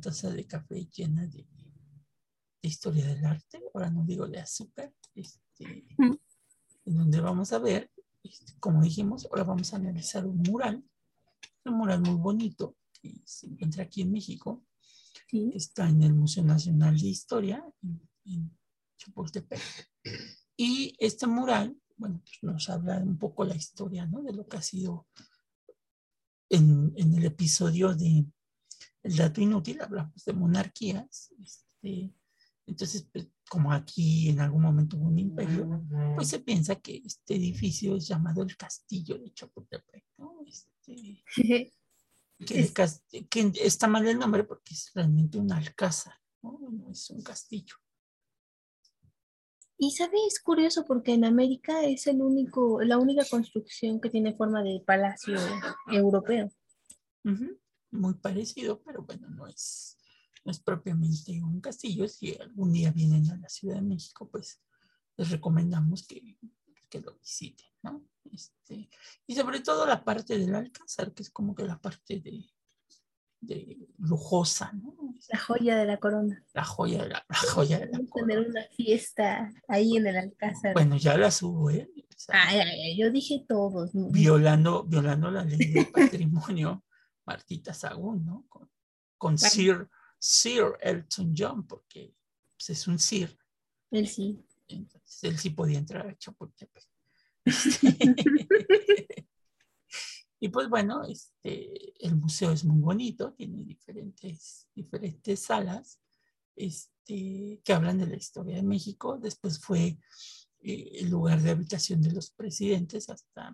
una taza de café llena de, historia del arte, ahora no digo de azúcar, este, mm. en donde vamos a ver, este, como dijimos, ahora vamos a analizar un mural, un mural muy bonito que se encuentra aquí en México, está en el Museo Nacional de Historia, en, Chapultepec. Y este mural, bueno, pues nos habla un poco la historia, ¿no? De lo que ha sido en, en el episodio de El dato inútil, hablamos de monarquías. Este, entonces, pues, como aquí en algún momento hubo un imperio, pues se piensa que este edificio es llamado el Castillo de Chapultepec, ¿no? Este, que, está mal el nombre porque es realmente un alcázar, ¿no? es un castillo. Y sabes, curioso porque en América es el único, la única construcción que tiene forma de palacio europeo. Muy parecido, pero bueno, no es, no es propiamente un castillo. Si algún día vienen a la Ciudad de México, pues les recomendamos que, que lo visiten, ¿no? Este, y sobre todo la parte del alcázar, que es como que la parte de, de lujosa, ¿no? La joya de la corona. La joya de la, joya de la corona. Tener una fiesta ahí en el alcázar. Bueno, ya la subo, ¿eh? yo dije todos. Violando, violando la ley del patrimonio, Martita Sagún, ¿no? Con, Sir, Sir Elton John, porque pues, es un Sir. Él sí. Entonces, él sí podía entrar a Chapultepec. y pues bueno, este, el museo es muy bonito, tiene diferentes, diferentes salas este, que hablan de la historia de México. Después fue eh, el lugar de habitación de los presidentes hasta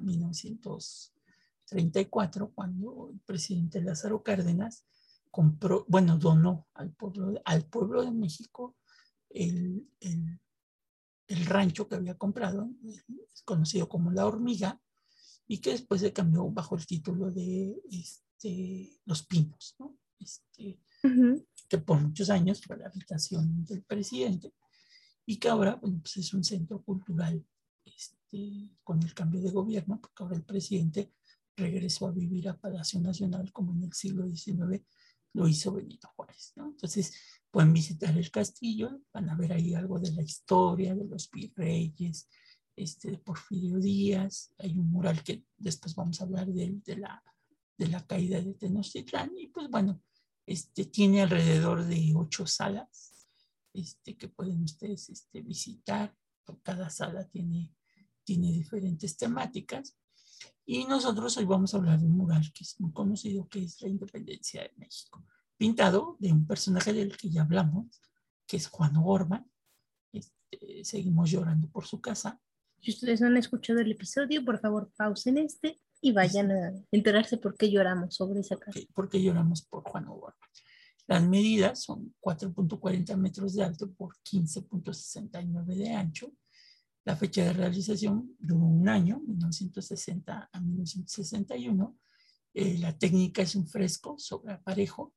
1934, cuando el presidente Lázaro Cárdenas compró, bueno, donó al pueblo, al pueblo de México el, el el rancho que había comprado, conocido como La Hormiga, y que después se cambió bajo el título de este, Los Pinos, ¿no? este, que por muchos años fue la habitación del presidente y que ahora pues es un centro cultural este, con el cambio de gobierno, porque ahora el presidente regresó a vivir a Palacio Nacional como en el siglo XIX lo hizo Benito Juárez. ¿no? Entonces, pueden visitar el castillo, van a ver ahí algo de la historia de los virreyes, este, de Porfirio Díaz, hay un mural que después vamos a hablar de, de, la, de la caída de Tenochtitlán, y pues bueno, este, tiene alrededor de ocho salas este, que pueden ustedes este, visitar, cada sala tiene, tiene diferentes temáticas, y nosotros hoy vamos a hablar de un mural que es muy conocido, que es la independencia de México, pintado de un personaje del que ya hablamos, que es Juan Orban. Este, seguimos llorando por su casa. Si ustedes no han escuchado el episodio, por favor pausen este y vayan a enterarse por qué lloramos sobre esa casa. ¿Por qué lloramos por Juan Orban? Las medidas son 4.40 metros de alto por 15.69 de ancho la fecha de realización duró un año, 1960 a 1961. Eh, la técnica es un fresco sobre aparejo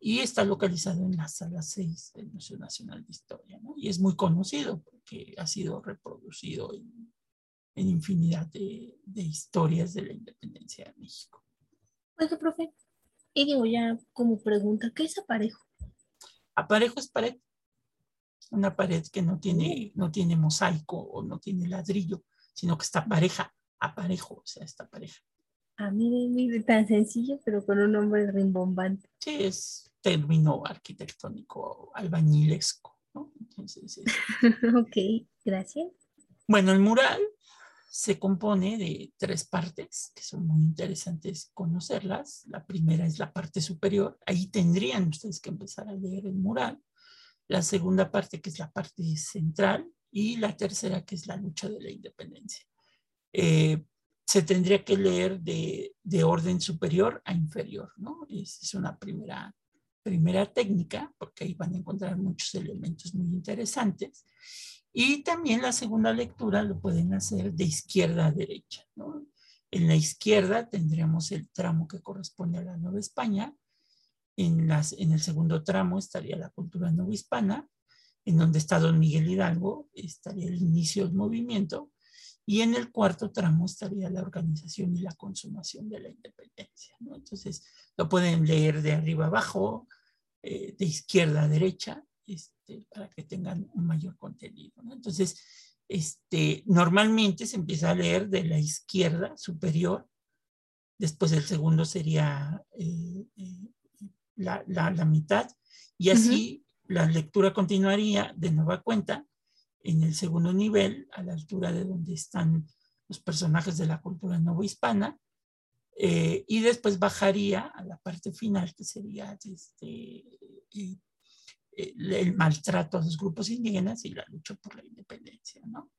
y está localizado en la sala 6 del Museo Nacional de Historia. ¿no? Y es muy conocido porque ha sido reproducido en, en infinidad de, de, historias de la independencia de México. Oiga, profe, y digo ya como pregunta, ¿qué es aparejo? Aparejo es pared una pared que no tiene, no tiene mosaico o no tiene ladrillo, sino que está pareja, aparejo, o sea, está pareja. A mí me tan sencillo, pero con un nombre rimbombante. Sí, es término arquitectónico albañilesco, ¿no? Entonces, ok, gracias. Bueno, el mural se compone de tres partes que son muy interesantes conocerlas. La primera es la parte superior. Ahí tendrían ustedes que empezar a leer el mural la segunda parte que es la parte central y la tercera que es la lucha de la independencia. Eh, se tendría que leer de, de, orden superior a inferior, ¿no? Esa es una primera, primera técnica, porque ahí van a encontrar muchos elementos muy interesantes. Y también la segunda lectura lo pueden hacer de izquierda a derecha, ¿no? En la izquierda tendríamos el tramo que corresponde a la Nueva España, en, las, en el segundo tramo estaría la cultura hispana, en donde está don Miguel Hidalgo, estaría el inicio del movimiento, Y en el cuarto tramo estaría la organización y la consumación de la independencia. ¿no? Entonces, lo pueden leer de arriba abajo, eh, de izquierda a derecha, este, para que tengan un mayor contenido. ¿no? Entonces, este, normalmente se empieza a leer de la izquierda superior, después el segundo sería eh, eh, la, la, la, mitad, y así la lectura continuaría de nueva cuenta en el segundo nivel, a la altura de donde están los personajes de la cultura novohispana, eh, y después bajaría a la parte final, que sería este, eh, el maltrato a los grupos indígenas y la lucha por la independencia. ¿no?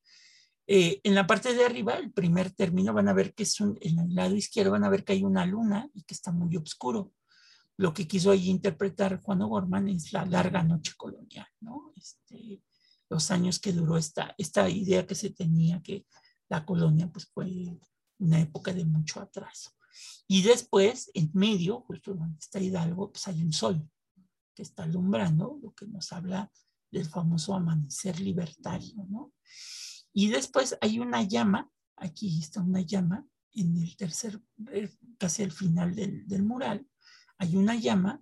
Eh, en la parte de arriba, el primer término, van a ver que es un, en el lado izquierdo van a ver que hay una luna y que está muy oscuro. Lo que quiso allí interpretar Juan O'Gorman es la larga noche colonial, ¿no? Este, los años que duró esta, esta idea que se tenía que la colonia pues fue una época de mucho atraso. Y después, en medio, justo donde está Hidalgo, pues hay un sol que está alumbrando, lo que nos habla del famoso amanecer libertario, ¿no? Y después hay una llama, aquí está una llama, en el tercer, eh, casi al final del, del mural, hay una llama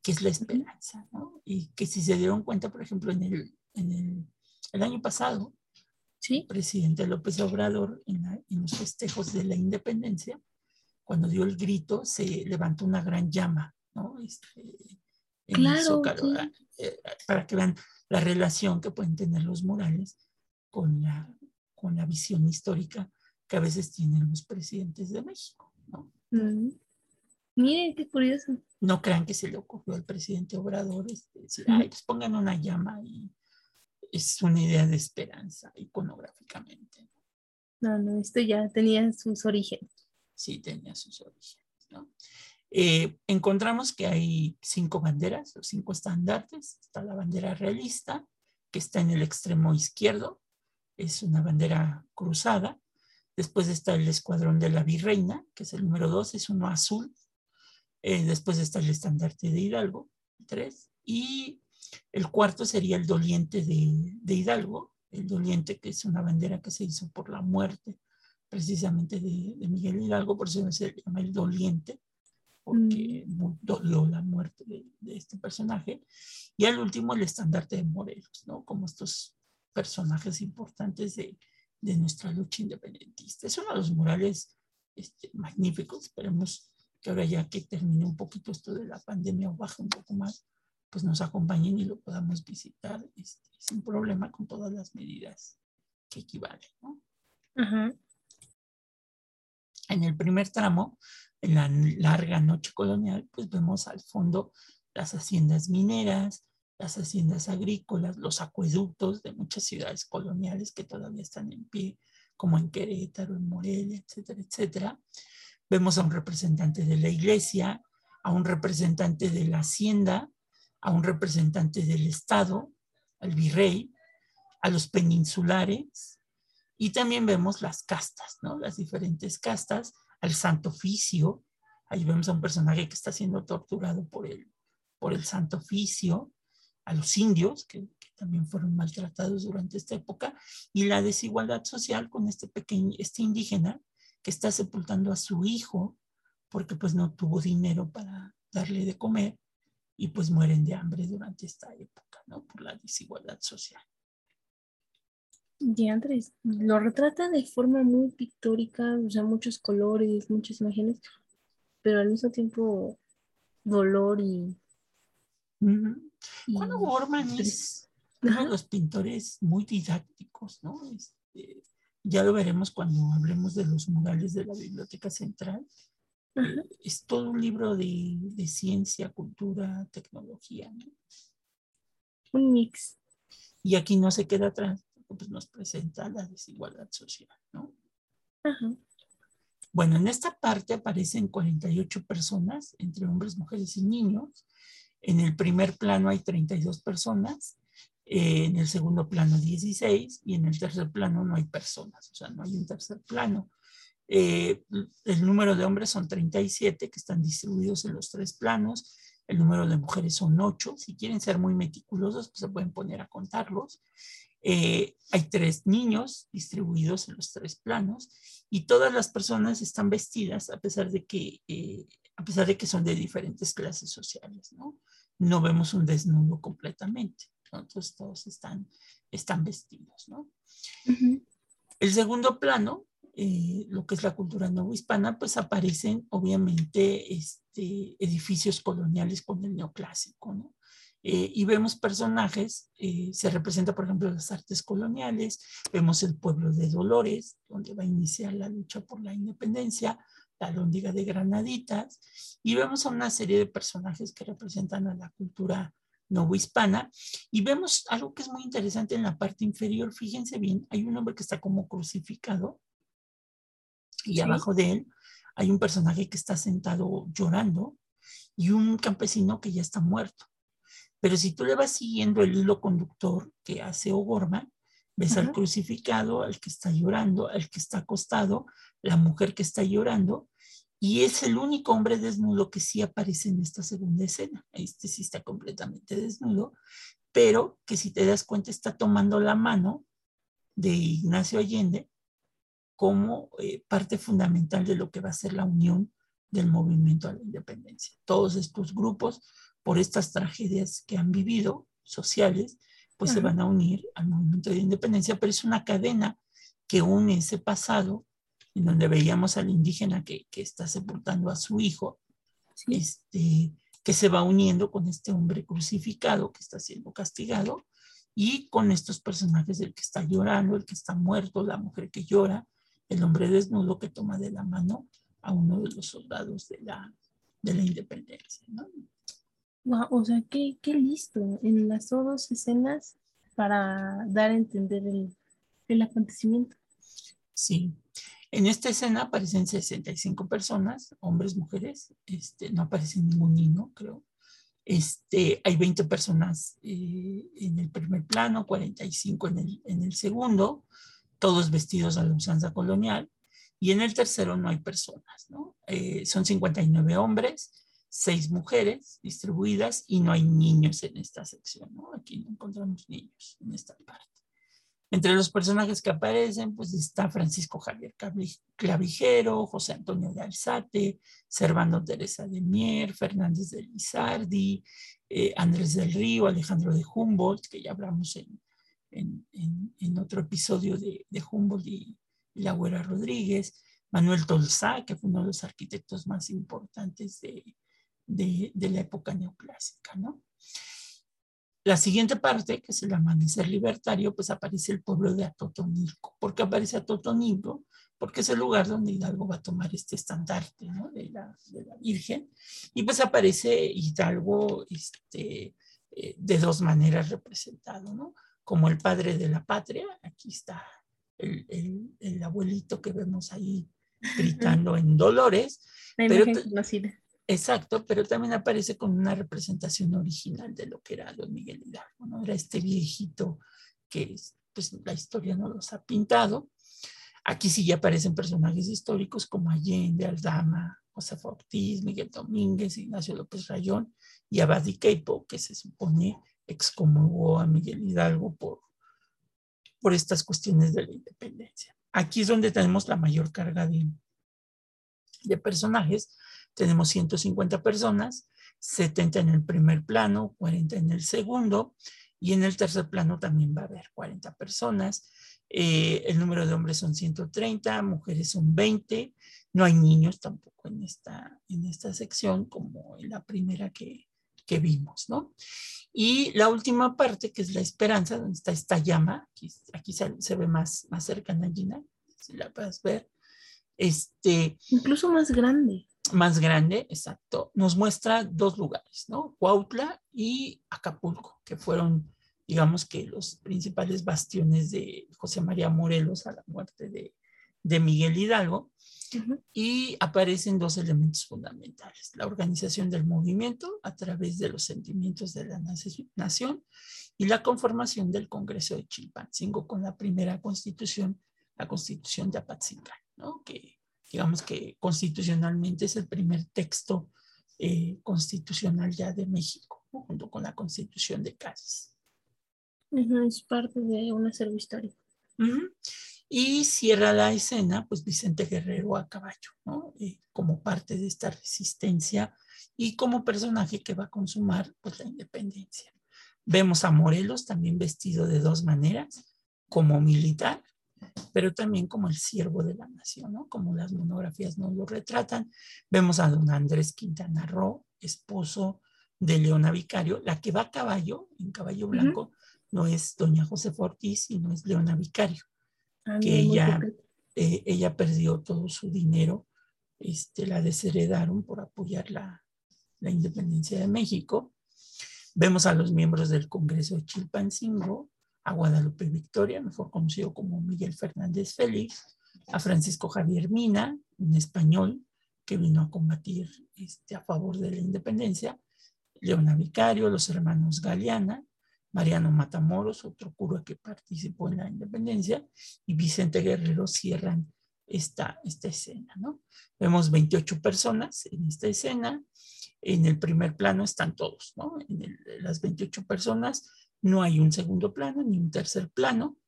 que es la esperanza, ¿no? Y que si se dieron cuenta, por ejemplo, en el en el, año pasado, ¿Sí? el presidente López Obrador, en, los festejos de la independencia, cuando dio el grito, se levantó una gran llama, ¿no? Este, claro, eh, para que vean la relación que pueden tener los murales con la, con la visión histórica que a veces tienen los presidentes de México, ¿no? Mm. Miren, qué curioso. No crean que se le ocurrió al presidente Obrador este, decir, ay, pues pongan una llama y es una idea de esperanza iconográficamente. No, no, esto ya tenía sus orígenes. Sí, tenía sus orígenes. ¿no? Eh, encontramos que hay cinco banderas o cinco estandartes. Está la bandera realista, que está en el extremo izquierdo, es una bandera cruzada. Después está el escuadrón de la virreina, que es el número dos, es uno azul. Eh, después está el estandarte de Hidalgo, tres. Y el cuarto sería el doliente de, Hidalgo, el doliente que es una bandera que se hizo por la muerte precisamente de, Miguel Hidalgo, por eso se llama el doliente, porque mm. dolió la muerte de, este personaje. Y al último el estandarte de Morelos, ¿no? Como estos personajes importantes de, nuestra lucha independentista. Es uno de los murales este, magníficos. Esperemos que ahora ya que termine un poquito esto de la pandemia o baje un poco más, pues nos acompañen y lo podamos visitar este, sin problema con todas las medidas que equivalen. ¿no? En el primer tramo, en la larga noche colonial, pues vemos al fondo las haciendas mineras, las haciendas agrícolas, los acueductos de muchas ciudades coloniales que todavía están en pie, como en Querétaro, en Morelia, etcétera, etcétera. Vemos a un representante de la iglesia, a un representante de la hacienda, a un representante del Estado, al virrey, a los peninsulares, y también vemos las castas, ¿no? Las diferentes castas, al Santo Oficio, ahí vemos a un personaje que está siendo torturado por el, por el Santo Oficio, a los indios, que, también fueron maltratados durante esta época, y la desigualdad social con este pequeño, este indígena que está sepultando a su hijo porque pues no tuvo dinero para darle de comer y pues mueren de hambre durante esta época, ¿no? Por la desigualdad social. Y Andrés, lo retrata de forma muy pictórica, o sea, muchos colores, muchas imágenes, pero al mismo tiempo dolor y... Juan Borman es uno de los pintores muy didácticos, ¿no? Este, ya lo veremos cuando hablemos de los murales de la Biblioteca Central, es todo un libro de, de, ciencia, cultura, tecnología. ¿no? Un mix. Y aquí no se queda atrás, pues nos presenta la desigualdad social, ¿no? Bueno, en esta parte aparecen 48 personas, entre hombres, mujeres y niños. En el primer plano hay 32 personas, eh, en el segundo plano 16 y en el tercer plano no hay personas, o sea, no hay un tercer plano. Eh, el número de hombres son 37 que están distribuidos en los tres planos. El número de mujeres son 8. Si quieren ser muy meticulosos, pues se pueden poner a contarlos. Eh, hay tres niños distribuidos en los tres planos y todas las personas están vestidas a pesar de que, eh, a pesar de que son de diferentes clases sociales, ¿no? No vemos un desnudo completamente, entonces todos están, están vestidos, ¿no? El segundo plano, eh, lo que es la cultura no hispana, pues aparecen obviamente este, edificios coloniales con el neoclásico, ¿no? Eh, y vemos personajes, eh, se representa por ejemplo las artes coloniales, vemos el pueblo de Dolores, donde va a iniciar la lucha por la independencia, la lóndiga de Granaditas, y vemos a una serie de personajes que representan a la cultura hispana y vemos algo que es muy interesante en la parte inferior, fíjense bien, hay un hombre que está como crucificado, y abajo de él hay un personaje que está sentado llorando, y un campesino que ya está muerto. Pero si tú le vas siguiendo el hilo conductor que hace O'Gorman, ves al crucificado, al que está llorando, al que está acostado, la mujer que está llorando, y es el único hombre desnudo que sí aparece en esta segunda escena. Este sí está completamente desnudo, pero que si te das cuenta está tomando la mano de Ignacio Allende como eh, parte fundamental de lo que va a ser la unión del movimiento a la independencia. Todos estos grupos por estas tragedias que han vivido sociales, pues se van a unir al movimiento de independencia, pero es una cadena que une ese pasado, en donde veíamos al indígena que, que está sepultando a su hijo, este, que se va uniendo con este hombre crucificado que está siendo castigado y con estos personajes, el que está llorando, el que está muerto, la mujer que llora, el hombre desnudo que toma de la mano a uno de los soldados de la, de la independencia. ¿no? o sea, qué, qué listo en las dos escenas para dar a entender el, el acontecimiento. Sí, en esta escena aparecen 65 personas, hombres, mujeres, este, no aparece ningún niño, creo. Este, hay 20 personas eh, en el primer plano, 45 en el, en el segundo, todos vestidos a la usanza colonial, y en el tercero no hay personas, ¿no? Eh, son 59 hombres, seis mujeres distribuidas y no hay niños en esta sección. Aquí no encontramos niños en esta parte. Entre los personajes que aparecen, pues está Francisco Javier Clavijero, José Antonio de Alzate, Servando Teresa de Mier, Fernández de Lizardi, eh, Andrés del Río, Alejandro de Humboldt, que ya hablamos en, en, otro episodio de, de Humboldt y, y la Güera Rodríguez, Manuel Tolsá, que fue uno de los arquitectos más importantes de, de, la época neoclásica, ¿no? La siguiente parte, que es el amanecer libertario, pues aparece el pueblo de Atotonilco. ¿Por qué aparece Atotonilco? Porque es el lugar donde Hidalgo va a tomar este estandarte ¿no? de, la, de, la, Virgen. Y pues aparece Hidalgo este, eh, de dos maneras representado, ¿no? Como el padre de la patria, aquí está el, el, el abuelito que vemos ahí gritando en Dolores. La pero, conocida. Exacto, pero también aparece con una representación original de lo que era don Miguel Hidalgo, ¿no? Era este viejito que pues, la historia no los ha pintado. Aquí sí ya aparecen personajes históricos como Allende, Aldama, José Ortiz, Miguel Domínguez, Ignacio López Rayón y Abadi Keipo, que se supone excomulgó a Miguel Hidalgo por, por estas cuestiones de la independencia. Aquí es donde tenemos la mayor carga de, de personajes, tenemos 150 personas, 70 en el primer plano, 40 en el segundo, y en el tercer plano también va a haber 40 personas. Eh, el número de hombres son 130, mujeres son 20, no hay niños tampoco en esta, en esta sección como en la primera que, que vimos, ¿no? Y la última parte, que es la esperanza, donde está esta llama, aquí, se, ve más, más cercana, Gina, si la puedes ver. Este, Incluso más grande más grande, exacto, nos muestra dos lugares, ¿no? Cuautla y Acapulco, que fueron, digamos que los principales bastiones de José María Morelos a la muerte de, de Miguel Hidalgo. Y aparecen dos elementos fundamentales, la organización del movimiento a través de los sentimientos de la nación y la conformación del Congreso de Chilpancingo con la primera constitución, la constitución de Apatzingán, ¿no? que digamos que constitucionalmente es el primer texto eh, constitucional ya de México, junto con la constitución de Cádiz. es parte de un acervo histórico. Y cierra la escena, pues Vicente Guerrero a caballo, ¿no? como parte de esta resistencia y como personaje que va a consumar pues, la independencia. Vemos a Morelos también vestido de dos maneras, como militar, pero también como el siervo de la nación, ¿no? Como las monografías nos lo retratan. Vemos a don Andrés Quintana Roo, esposo de Leona Vicario, la que va a caballo, en caballo blanco, no es doña José Ortiz, sino es Leona Vicario, ah, que ella, eh, ella perdió todo su dinero, este, la desheredaron por apoyar la, la independencia de México. Vemos a los miembros del Congreso de Chilpancingo, a Guadalupe Victoria, mejor conocido como Miguel Fernández Félix, a Francisco Javier Mina, un español que vino a combatir este, a favor de la independencia, Leona Vicario, los hermanos Galeana, Mariano Matamoros, otro cura que participó en la independencia, y Vicente Guerrero cierran esta, esta escena. ¿no? Vemos 28 personas en esta escena. En el primer plano están todos, ¿no? En las 28 personas no hay un segundo plano ni un tercer plano.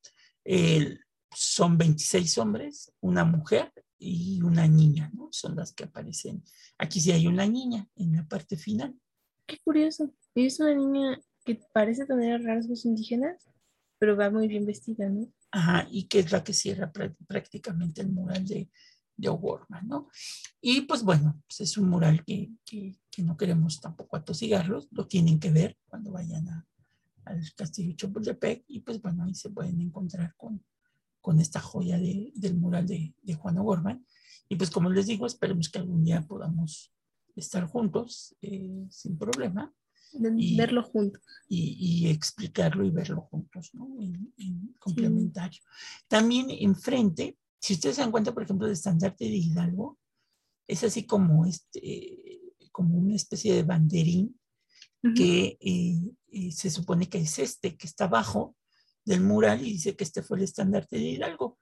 son 26 hombres, una mujer y una niña, ¿no? Son las que aparecen. Aquí sí hay una niña en la parte final. Qué curioso. Es una niña que parece tener rasgos indígenas, pero va muy bien vestida, ¿no? Ajá, y que es la que cierra prácticamente el mural de, de O'Gorman, ¿no? Y pues bueno, pues es un mural que, que, que no queremos tampoco atosigarlos, lo tienen que ver cuando vayan a, al castillo Chapultepec y pues bueno, ahí se pueden encontrar con, con esta joya de, del mural de, de Juan O'Gorman. Y pues como les digo, esperemos que algún día podamos estar juntos eh, sin problema. Y, verlo juntos. Y, y, explicarlo y verlo juntos, ¿no? En, complementario. También enfrente, si ustedes se dan cuenta, por ejemplo, del estandarte de Hidalgo, es así como, este, como una especie de banderín que eh, eh, se supone que es este, que está abajo del mural y dice que este fue el estandarte de Hidalgo.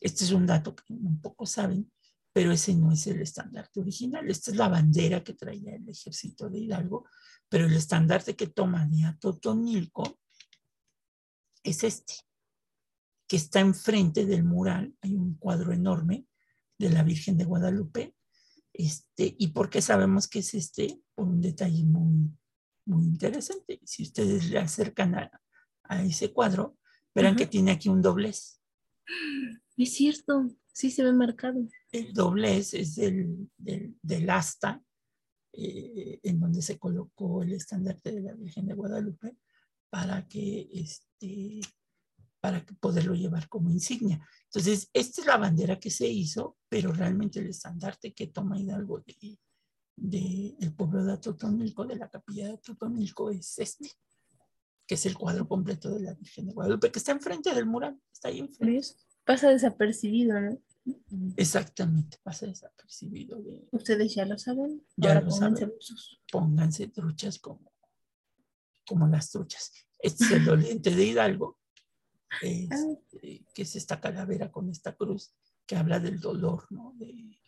Este es un dato que un poco saben, pero ese no es el estandarte original. Esta es la bandera que traía el ejército de Hidalgo, pero el estandarte que toma de Atotonilco es este, que está enfrente del mural. Hay un cuadro enorme de la Virgen de Guadalupe. Este, ¿Y por qué sabemos que es este? Por un detalle muy, muy interesante. Si ustedes le acercan a, ese cuadro, verán que tiene aquí un doblez. Es cierto, sí se ve marcado. El doblez es del, del, asta eh, en donde se colocó el estandarte de la Virgen de Guadalupe para que este para poderlo llevar como insignia. Entonces, esta es la bandera que se hizo, pero realmente el estandarte que toma Hidalgo de, del pueblo de Atotonilco, de la capilla de Atotonilco, es este, que es el cuadro completo de la Virgen de Guadalupe, que está enfrente del mural, está ahí enfrente. Pasa desapercibido, ¿no? Exactamente, pasa desapercibido. Ustedes ya lo saben. Ya lo saben. Pónganse truchas como, como las truchas. Este es el doliente de Hidalgo, este, que es esta calavera con esta cruz que habla del dolor, ¿no? De,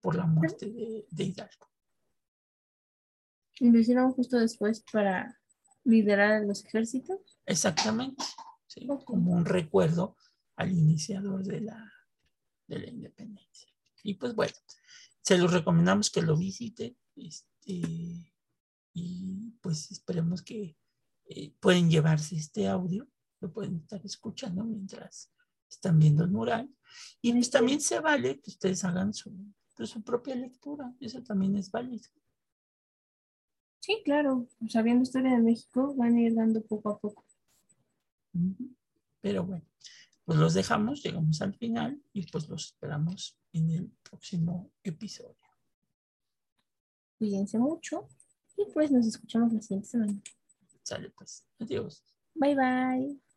por la muerte de, de Hidalgo. Y lo hicieron justo después para liderar a los ejércitos. Exactamente, como un recuerdo al iniciador de la, de la independencia. Y pues bueno, se los recomendamos que lo visite este, y pues esperemos que eh, pueden llevarse este audio, lo pueden estar escuchando mientras están viendo el mural. Y pues también se vale que ustedes hagan su, pues, su propia lectura, eso también es válido. Sí, claro, sabiendo historia de México van a ir dando poco a poco. Pero bueno, pues los dejamos, llegamos al final y pues los esperamos en el próximo episodio. Cuídense mucho y pues nos escuchamos la siguiente semana. Sale pues, adiós. Bye bye.